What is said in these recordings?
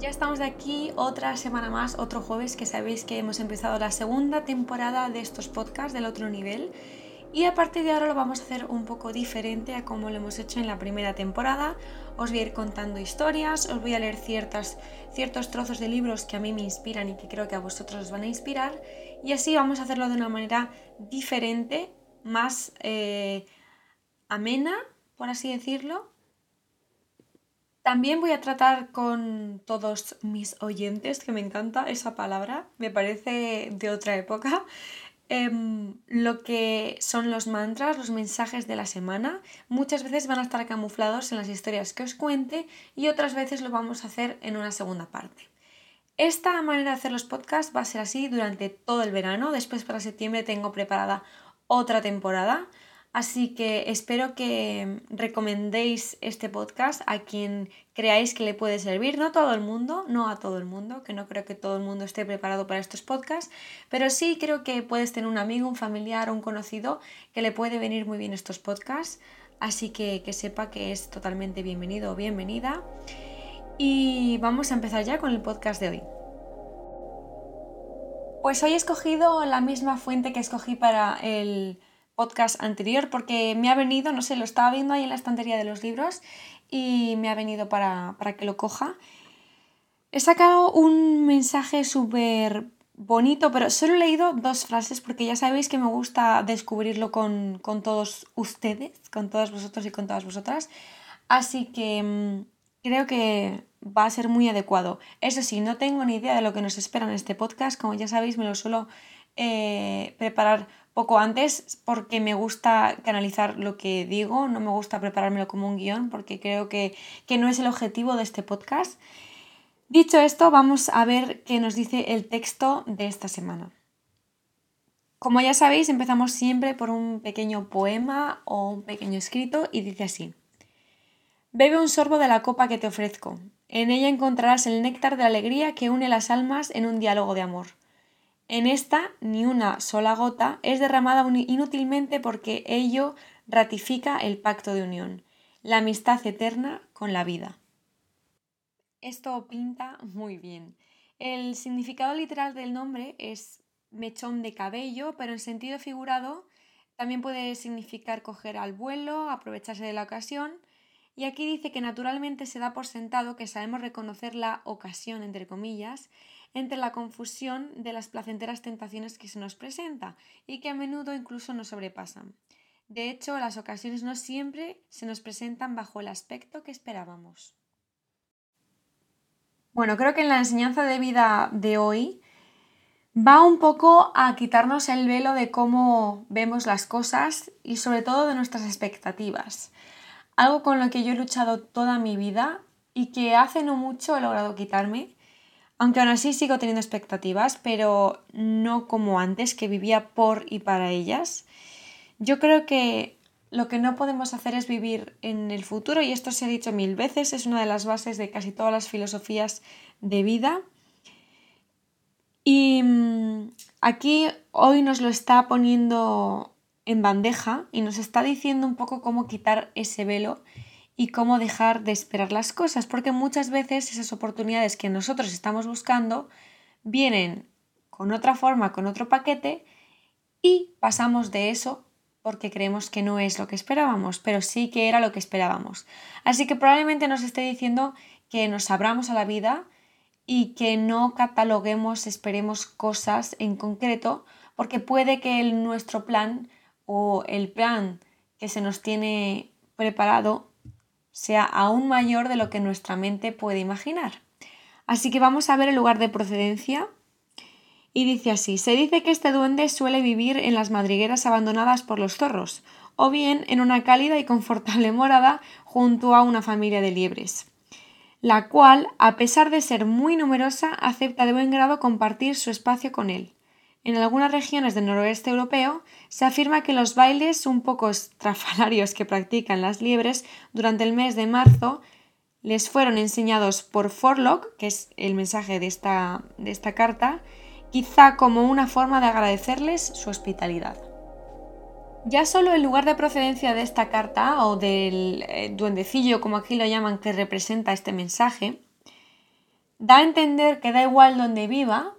Ya estamos de aquí otra semana más, otro jueves, que sabéis que hemos empezado la segunda temporada de estos podcasts del otro nivel. Y a partir de ahora lo vamos a hacer un poco diferente a como lo hemos hecho en la primera temporada. Os voy a ir contando historias, os voy a leer ciertas, ciertos trozos de libros que a mí me inspiran y que creo que a vosotros os van a inspirar. Y así vamos a hacerlo de una manera diferente, más eh, amena, por así decirlo, también voy a tratar con todos mis oyentes, que me encanta esa palabra, me parece de otra época, em, lo que son los mantras, los mensajes de la semana. Muchas veces van a estar camuflados en las historias que os cuente y otras veces lo vamos a hacer en una segunda parte. Esta manera de hacer los podcasts va a ser así durante todo el verano. Después para septiembre tengo preparada otra temporada Así que espero que recomendéis este podcast a quien creáis que le puede servir. No todo el mundo, no a todo el mundo, que no creo que todo el mundo esté preparado para estos podcasts, pero sí creo que puedes tener un amigo, un familiar o un conocido que le puede venir muy bien estos podcasts. Así que que sepa que es totalmente bienvenido o bienvenida. Y vamos a empezar ya con el podcast de hoy. Pues hoy he escogido la misma fuente que escogí para el podcast anterior porque me ha venido, no sé, lo estaba viendo ahí en la estantería de los libros y me ha venido para, que lo coja. He sacado un mensaje súper bonito, pero solo he leído dos frases porque ya sabéis que me gusta descubrirlo con, con, todos ustedes, con todos vosotros y con todas vosotras. Así que mm, creo que va a ser muy adecuado. Eso sí, no tengo ni idea de lo que nos espera en este podcast. Como ya sabéis, me lo suelo eh, preparar poco antes porque me gusta canalizar lo que digo, no me gusta preparármelo como un guion porque creo que, que no es el objetivo de este podcast. Dicho esto, vamos a ver qué nos dice el texto de esta semana. Como ya sabéis, empezamos siempre por un pequeño poema o un pequeño escrito y dice así. Bebe un sorbo de la copa que te ofrezco. En ella encontrarás el néctar de la alegría que une las almas en un diálogo de amor. En esta ni una sola gota es derramada inútilmente porque ello ratifica el pacto de unión, la amistad eterna con la vida. Esto pinta muy bien. El significado literal del nombre es mechón de cabello, pero en sentido figurado también puede significar coger al vuelo, aprovecharse de la ocasión. Y aquí dice que naturalmente se da por sentado que sabemos reconocer la ocasión, entre comillas, entre la confusión de las placenteras tentaciones que se nos presenta y que a menudo incluso nos sobrepasan. De hecho, las ocasiones no siempre se nos presentan bajo el aspecto que esperábamos. Bueno, creo que en la enseñanza de vida de hoy va un poco a quitarnos el velo de cómo vemos las cosas y sobre todo de nuestras expectativas. Algo con lo que yo he luchado toda mi vida y que hace no mucho he logrado quitarme aunque aún así sigo teniendo expectativas, pero no como antes, que vivía por y para ellas. Yo creo que lo que no podemos hacer es vivir en el futuro, y esto se ha dicho mil veces, es una de las bases de casi todas las filosofías de vida. Y mm, aquí hoy nos lo está poniendo en bandeja y nos está diciendo un poco cómo quitar ese velo y cómo dejar de esperar las cosas, porque muchas veces esas oportunidades que nosotros estamos buscando vienen con otra forma, con otro paquete y pasamos de eso porque creemos que no es lo que esperábamos, pero sí que era lo que esperábamos. Así que probablemente nos esté diciendo que nos abramos a la vida y que no cataloguemos, esperemos cosas en concreto, porque puede que el, nuestro plan o el plan que se nos tiene preparado sea aún mayor de lo que nuestra mente puede imaginar. Así que vamos a ver el lugar de procedencia. Y dice así, se dice que este duende suele vivir en las madrigueras abandonadas por los zorros, o bien en una cálida y confortable morada junto a una familia de liebres, la cual, a pesar de ser muy numerosa, acepta de buen grado compartir su espacio con él. En algunas regiones del noroeste europeo se afirma que los bailes un poco estrafalarios que practican las liebres durante el mes de marzo les fueron enseñados por Forlock, que es el mensaje de esta, de esta carta, quizá como una forma de agradecerles su hospitalidad. Ya solo el lugar de procedencia de esta carta, o del eh, duendecillo como aquí lo llaman que representa este mensaje, da a entender que da igual donde viva,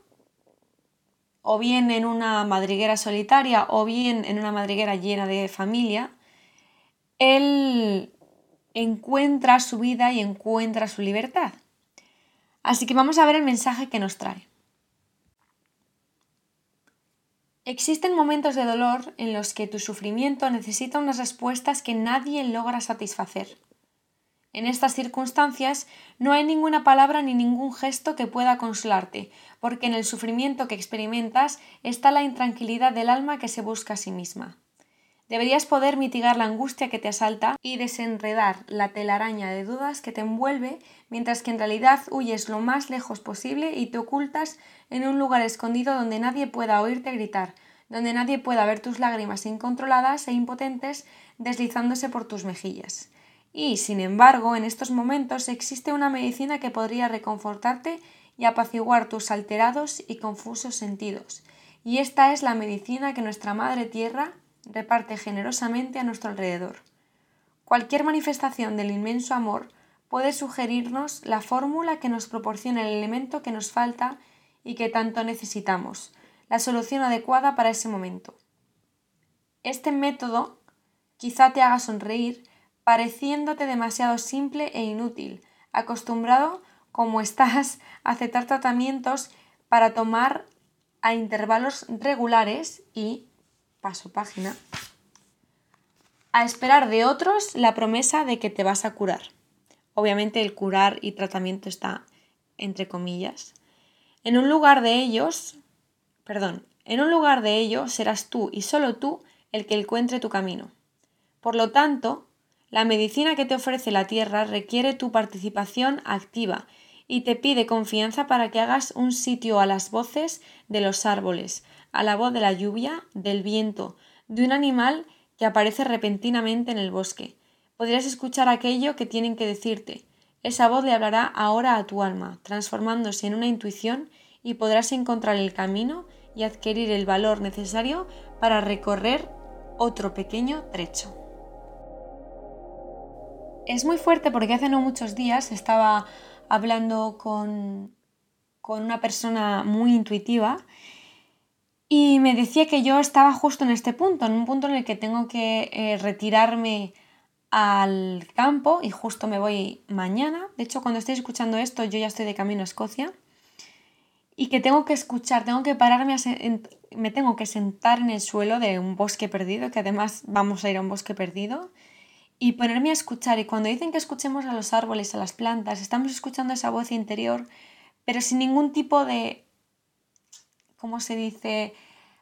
o bien en una madriguera solitaria o bien en una madriguera llena de familia, él encuentra su vida y encuentra su libertad. Así que vamos a ver el mensaje que nos trae. Existen momentos de dolor en los que tu sufrimiento necesita unas respuestas que nadie logra satisfacer. En estas circunstancias no hay ninguna palabra ni ningún gesto que pueda consolarte, porque en el sufrimiento que experimentas está la intranquilidad del alma que se busca a sí misma. Deberías poder mitigar la angustia que te asalta y desenredar la telaraña de dudas que te envuelve, mientras que en realidad huyes lo más lejos posible y te ocultas en un lugar escondido donde nadie pueda oírte gritar, donde nadie pueda ver tus lágrimas incontroladas e impotentes deslizándose por tus mejillas. Y, sin embargo, en estos momentos existe una medicina que podría reconfortarte y apaciguar tus alterados y confusos sentidos. Y esta es la medicina que nuestra Madre Tierra reparte generosamente a nuestro alrededor. Cualquier manifestación del inmenso amor puede sugerirnos la fórmula que nos proporciona el elemento que nos falta y que tanto necesitamos, la solución adecuada para ese momento. Este método quizá te haga sonreír, pareciéndote demasiado simple e inútil, acostumbrado como estás a aceptar tratamientos para tomar a intervalos regulares y, paso página, a esperar de otros la promesa de que te vas a curar. Obviamente el curar y tratamiento está entre comillas. En un lugar de ellos, perdón, en un lugar de ellos serás tú y solo tú el que encuentre tu camino. Por lo tanto, la medicina que te ofrece la tierra requiere tu participación activa y te pide confianza para que hagas un sitio a las voces de los árboles, a la voz de la lluvia, del viento, de un animal que aparece repentinamente en el bosque. Podrías escuchar aquello que tienen que decirte. Esa voz le hablará ahora a tu alma, transformándose en una intuición y podrás encontrar el camino y adquirir el valor necesario para recorrer otro pequeño trecho. Es muy fuerte porque hace no muchos días estaba hablando con, una persona muy intuitiva y me decía que yo estaba justo en este punto, en un punto en el que tengo que eh, retirarme al campo y justo me voy mañana. De hecho, cuando estoy escuchando esto, yo ya estoy de camino a Escocia y que tengo que escuchar, tengo que pararme, me tengo que sentar en el suelo de un bosque perdido, que además vamos a ir a un bosque perdido y ponerme a escuchar. Y cuando dicen que escuchemos a los árboles, a las plantas, estamos escuchando esa voz interior, pero sin ningún tipo de, ¿cómo se dice?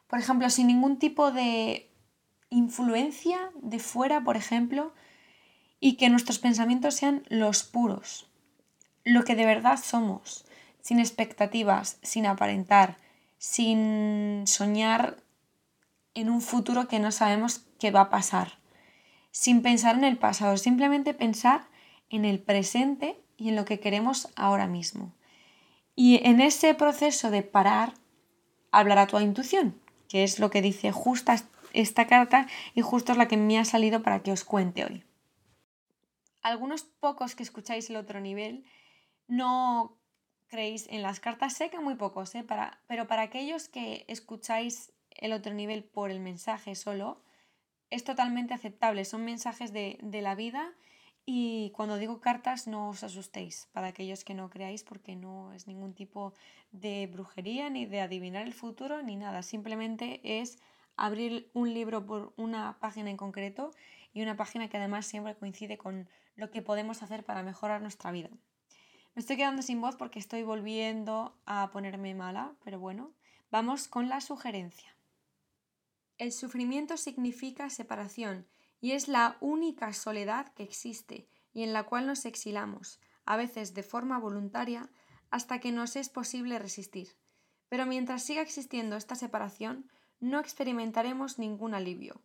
Por ejemplo, sin ningún tipo de influencia de fuera, por ejemplo, y que nuestros pensamientos sean los puros, lo que de verdad somos, sin expectativas, sin aparentar, sin soñar en un futuro que no sabemos qué va a pasar sin pensar en el pasado, simplemente pensar en el presente y en lo que queremos ahora mismo. Y en ese proceso de parar, hablará tu intuición, que es lo que dice justa esta carta y justo es la que me ha salido para que os cuente hoy. Algunos pocos que escucháis el otro nivel no creéis en las cartas, sé que muy pocos, ¿eh? para, pero para aquellos que escucháis el otro nivel por el mensaje solo, es totalmente aceptable, son mensajes de, la vida y cuando digo cartas no os asustéis, para aquellos que no creáis, porque no es ningún tipo de brujería ni de adivinar el futuro ni nada, simplemente es abrir un libro por una página en concreto y una página que además siempre coincide con lo que podemos hacer para mejorar nuestra vida. Me estoy quedando sin voz porque estoy volviendo a ponerme mala, pero bueno, vamos con la sugerencia. El sufrimiento significa separación y es la única soledad que existe y en la cual nos exilamos, a veces de forma voluntaria, hasta que nos es posible resistir. Pero mientras siga existiendo esta separación, no experimentaremos ningún alivio.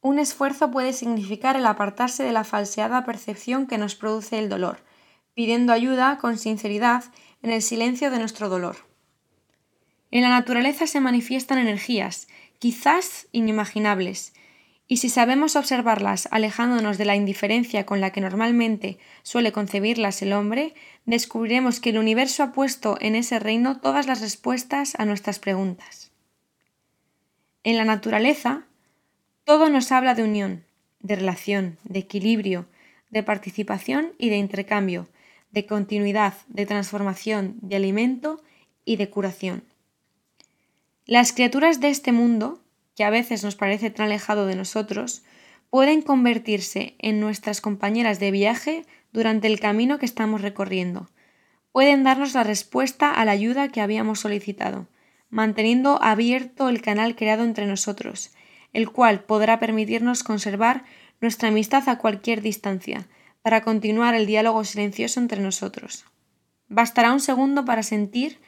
Un esfuerzo puede significar el apartarse de la falseada percepción que nos produce el dolor, pidiendo ayuda con sinceridad en el silencio de nuestro dolor. En la naturaleza se manifiestan energías quizás inimaginables, Y si sabemos observarlas alejándonos de la indiferencia con la que normalmente suele concebirlas el hombre, descubriremos que el universo ha puesto en ese reino todas las respuestas a nuestras preguntas. En la naturaleza, todo nos habla de unión, de relación, de equilibrio, de participación y de intercambio, de continuidad, de transformación, de alimento y de curación. Las criaturas de este mundo que a veces nos parece tan alejado de nosotros, pueden convertirse en nuestras compañeras de viaje durante el camino que estamos recorriendo. Pueden darnos la respuesta a la ayuda que habíamos solicitado, manteniendo abierto el canal creado entre nosotros, el cual podrá permitirnos conservar nuestra amistad a cualquier distancia, para continuar el diálogo silencioso entre nosotros. Bastará un segundo para sentir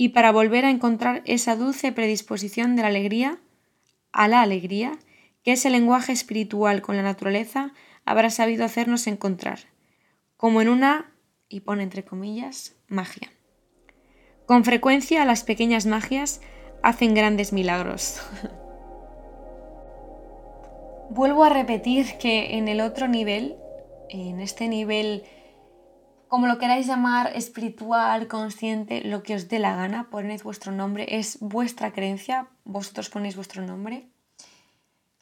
y para volver a encontrar esa dulce predisposición de la alegría a la alegría que ese lenguaje espiritual con la naturaleza habrá sabido hacernos encontrar, como en una, y pone entre comillas, magia. Con frecuencia las pequeñas magias hacen grandes milagros. Vuelvo a repetir que en el otro nivel, en este nivel, como lo queráis llamar, espiritual, consciente, lo que os dé la gana, poned vuestro nombre, es vuestra creencia, vosotros ponéis vuestro nombre.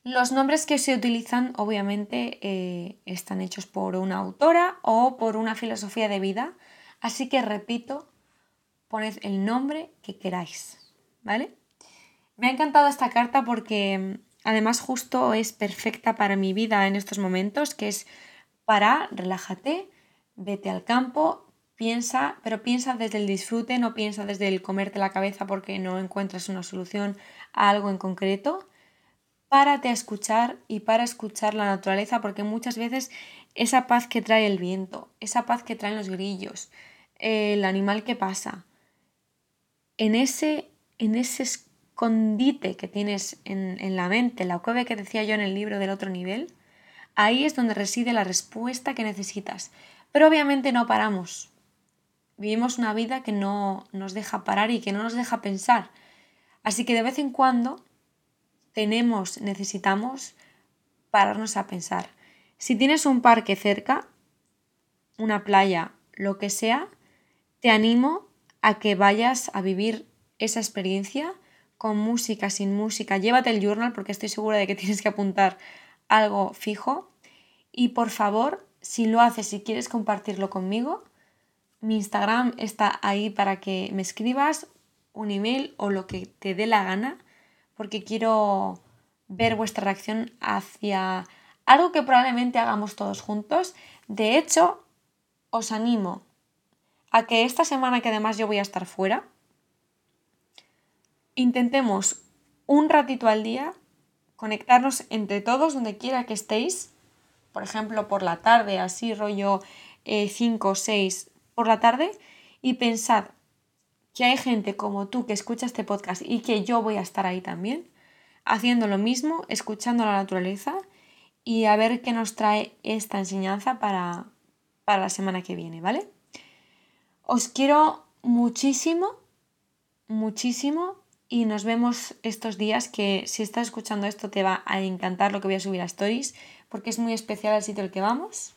Los nombres que se utilizan obviamente eh, están hechos por una autora o por una filosofía de vida, así que repito, poned el nombre que queráis, ¿vale? Me ha encantado esta carta porque además justo es perfecta para mi vida en estos momentos, que es para, relájate, vete al campo, piensa, pero piensa desde el disfrute, no piensa desde el comerte la cabeza porque no encuentras una solución a algo en concreto. Párate a escuchar y para escuchar la naturaleza porque muchas veces esa paz que trae el viento, esa paz que traen los grillos, el animal que pasa, en ese, en ese escondite que tienes en, en la mente, la cueva que decía yo en el libro del otro nivel, ahí es donde reside la respuesta que necesitas. Pero obviamente no paramos. Vivimos una vida que no nos deja parar y que no nos deja pensar. Así que de vez en cuando tenemos, necesitamos pararnos a pensar. Si tienes un parque cerca, una playa, lo que sea, te animo a que vayas a vivir esa experiencia con música, sin música. Llévate el journal porque estoy segura de que tienes que apuntar algo fijo. Y por favor, si lo haces y quieres compartirlo conmigo, mi Instagram está ahí para que me escribas un email o lo que te dé la gana, porque quiero ver vuestra reacción hacia algo que probablemente hagamos todos juntos. De hecho, os animo a que esta semana que además yo voy a estar fuera, intentemos un ratito al día conectarnos entre todos donde quiera que estéis por ejemplo, por la tarde, así rollo 5 o 6 por la tarde, y pensad que hay gente como tú que escucha este podcast y que yo voy a estar ahí también, haciendo lo mismo, escuchando la naturaleza y a ver qué nos trae esta enseñanza para, para la semana que viene, ¿vale? Os quiero muchísimo, muchísimo y nos vemos estos días que si estás escuchando esto te va a encantar lo que voy a subir a stories porque es muy especial el sitio al que vamos.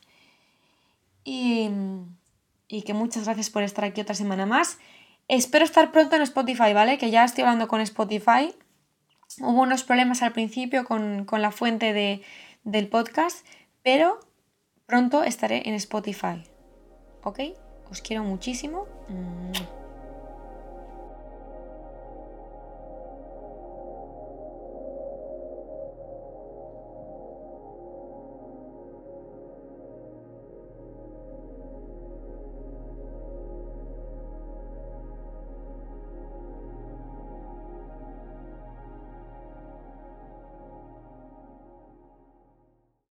Y, y que muchas gracias por estar aquí otra semana más. Espero estar pronto en Spotify, ¿vale? Que ya estoy hablando con Spotify. Hubo unos problemas al principio con, con la fuente de, del podcast, pero pronto estaré en Spotify. ¿Ok? Os quiero muchísimo.